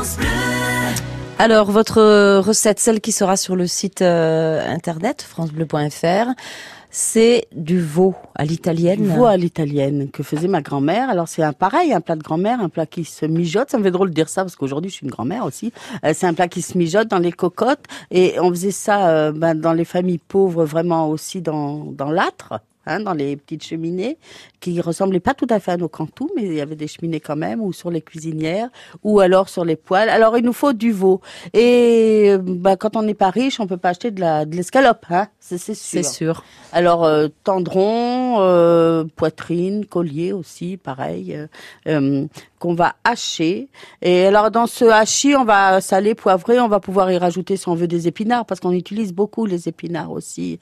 France Bleu. Alors, votre recette, celle qui sera sur le site euh, internet francebleu.fr, c'est du veau à l'italienne. Du veau à l'italienne que faisait ma grand-mère. Alors c'est un pareil, un plat de grand-mère, un plat qui se mijote. Ça me fait drôle de dire ça parce qu'aujourd'hui je suis une grand-mère aussi. Euh, c'est un plat qui se mijote dans les cocottes et on faisait ça euh, ben, dans les familles pauvres vraiment aussi dans dans l'âtre. Hein, dans les petites cheminées, qui ressemblaient pas tout à fait à nos cantous, mais il y avait des cheminées quand même, ou sur les cuisinières, ou alors sur les poêles. Alors il nous faut du veau. Et bah, quand on n'est pas riche, on peut pas acheter de la de l'escalope, hein, c'est sûr. C'est sûr. Alors euh, tendron, euh, poitrine, collier aussi, pareil, euh, euh, qu'on va hacher. Et alors dans ce hachis, on va saler, poivrer, on va pouvoir y rajouter si on veut des épinards, parce qu'on utilise beaucoup les épinards aussi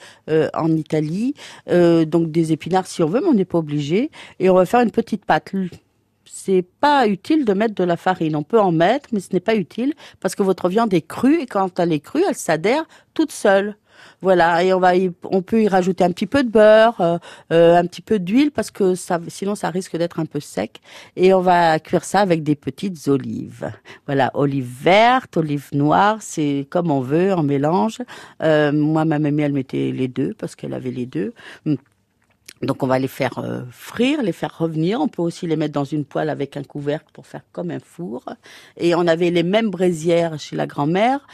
en Italie. Donc des épinards si on veut, mais on n'est pas obligé. Et on va faire une petite pâte. C'est pas utile de mettre de la farine. On peut en mettre, mais ce n'est pas utile parce que votre viande est crue et quand elle est crue, elle s'adhère toute seule. Voilà, et on va, on peut y rajouter un petit peu de beurre, euh, euh, un petit peu d'huile parce que ça, sinon ça risque d'être un peu sec. Et on va cuire ça avec des petites olives. Voilà, olives vertes, olives noires, c'est comme on veut, en mélange. Euh, moi, ma mamie, elle mettait les deux parce qu'elle avait les deux. Donc on va les faire frire, les faire revenir. On peut aussi les mettre dans une poêle avec un couvercle pour faire comme un four. Et on avait les mêmes braisières chez la grand-mère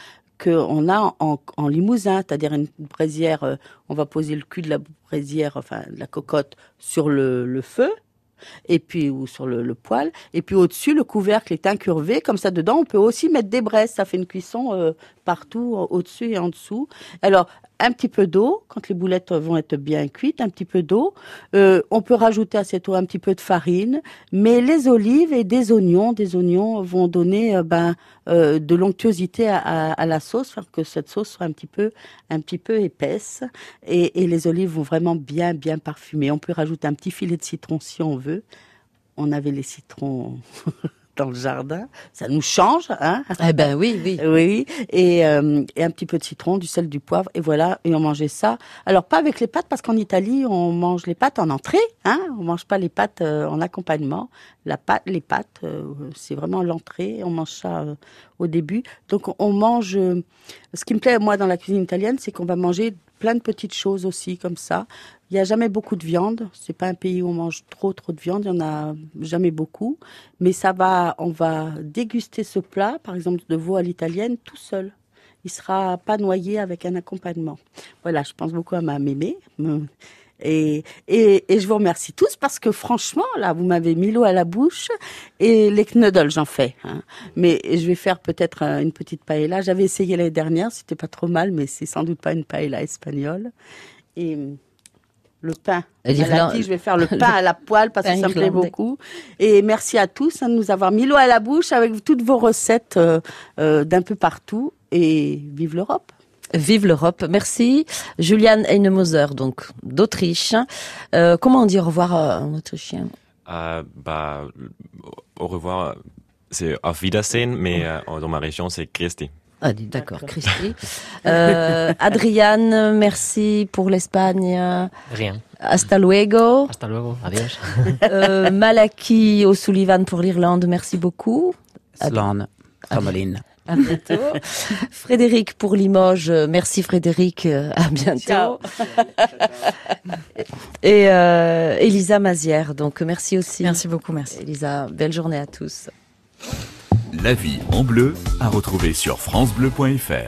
qu'on a en, limousin, c'est-à-dire une braisière. euh, on va poser le cul de la braisière, enfin de la cocotte, sur le, feu. Et puis ou sur le, le poêle, et puis au-dessus le couvercle est incurvé, comme ça dedans on peut aussi mettre des braises, ça fait une cuisson euh, partout au- au-dessus et en dessous. Alors un petit peu d'eau quand les boulettes vont être bien cuites, un petit peu d'eau. Euh, on peut rajouter à cette eau un petit peu de farine, mais les olives et des oignons, des oignons vont donner euh, ben euh, de l'onctuosité à, à- à la sauce, faire que cette sauce soit un petit peu un petit peu épaisse. Et, et les olives vont vraiment bien bien parfumer. On peut rajouter un petit filet de citron si on veut. On avait les citrons dans le jardin, ça nous change, hein? Eh ben oui, oui. oui, et, euh, et un petit peu de citron, du sel, du poivre, et voilà, et on mangeait ça. Alors pas avec les pâtes, parce qu'en Italie, on mange les pâtes en entrée, hein, on mange pas les pâtes euh, en accompagnement. La pâte, les pâtes, euh, c'est vraiment l'entrée, on mange ça au début. Donc on- mange. ce qui me plaît moi dans la cuisine italienne, c'est qu'on va manger plein de petites choses aussi comme ça. Il n'y a jamais beaucoup de viande. C'est pas un pays où on mange trop trop de viande. Il y en a jamais beaucoup. Mais ça va, on va déguster ce plat, par exemple de veau à l'italienne, tout seul. Il sera pas noyé avec un accompagnement. Voilà, je pense beaucoup à ma mémé. Et, et, et je vous remercie tous parce que franchement, là, vous m'avez mis l'eau à la bouche et les knuddles, j'en fais. hein. Mais je vais faire peut-être euh, une petite paella. J'avais essayé l'année dernière, c'était pas trop mal, mais c'est sans doute pas une paella espagnole. Et hum, le pain. L'Irlande- la tige, je vais faire le pain à la poêle parce que ça me plaît beaucoup. Et merci à tous hein, de nous avoir mis l'eau à la bouche avec toutes vos recettes euh, euh, d'un peu partout. Et vive l'Europe! Vive l'Europe. Merci. Juliane Heinemoser, donc d'Autriche. Euh, comment on dit au revoir euh, en autrichien Euh, bah, au revoir. C'est auf Wiedersehen, mais euh, dans ma région, c'est Christi. Ah, d'accord, Christy. Euh, Adriane, merci pour l'Espagne. Rien. Hasta luego. Hasta luego. Adiós. Euh, Malaki O'Sullivan pour l'Irlande, merci beaucoup. Sloan, Tomoline. À bientôt. Frédéric pour Limoges, merci Frédéric, à bientôt. Ciao. Et euh, Elisa Mazière, donc merci aussi. Merci beaucoup, merci. Elisa, belle journée à tous. La vie en bleu à retrouver sur francebleu.fr.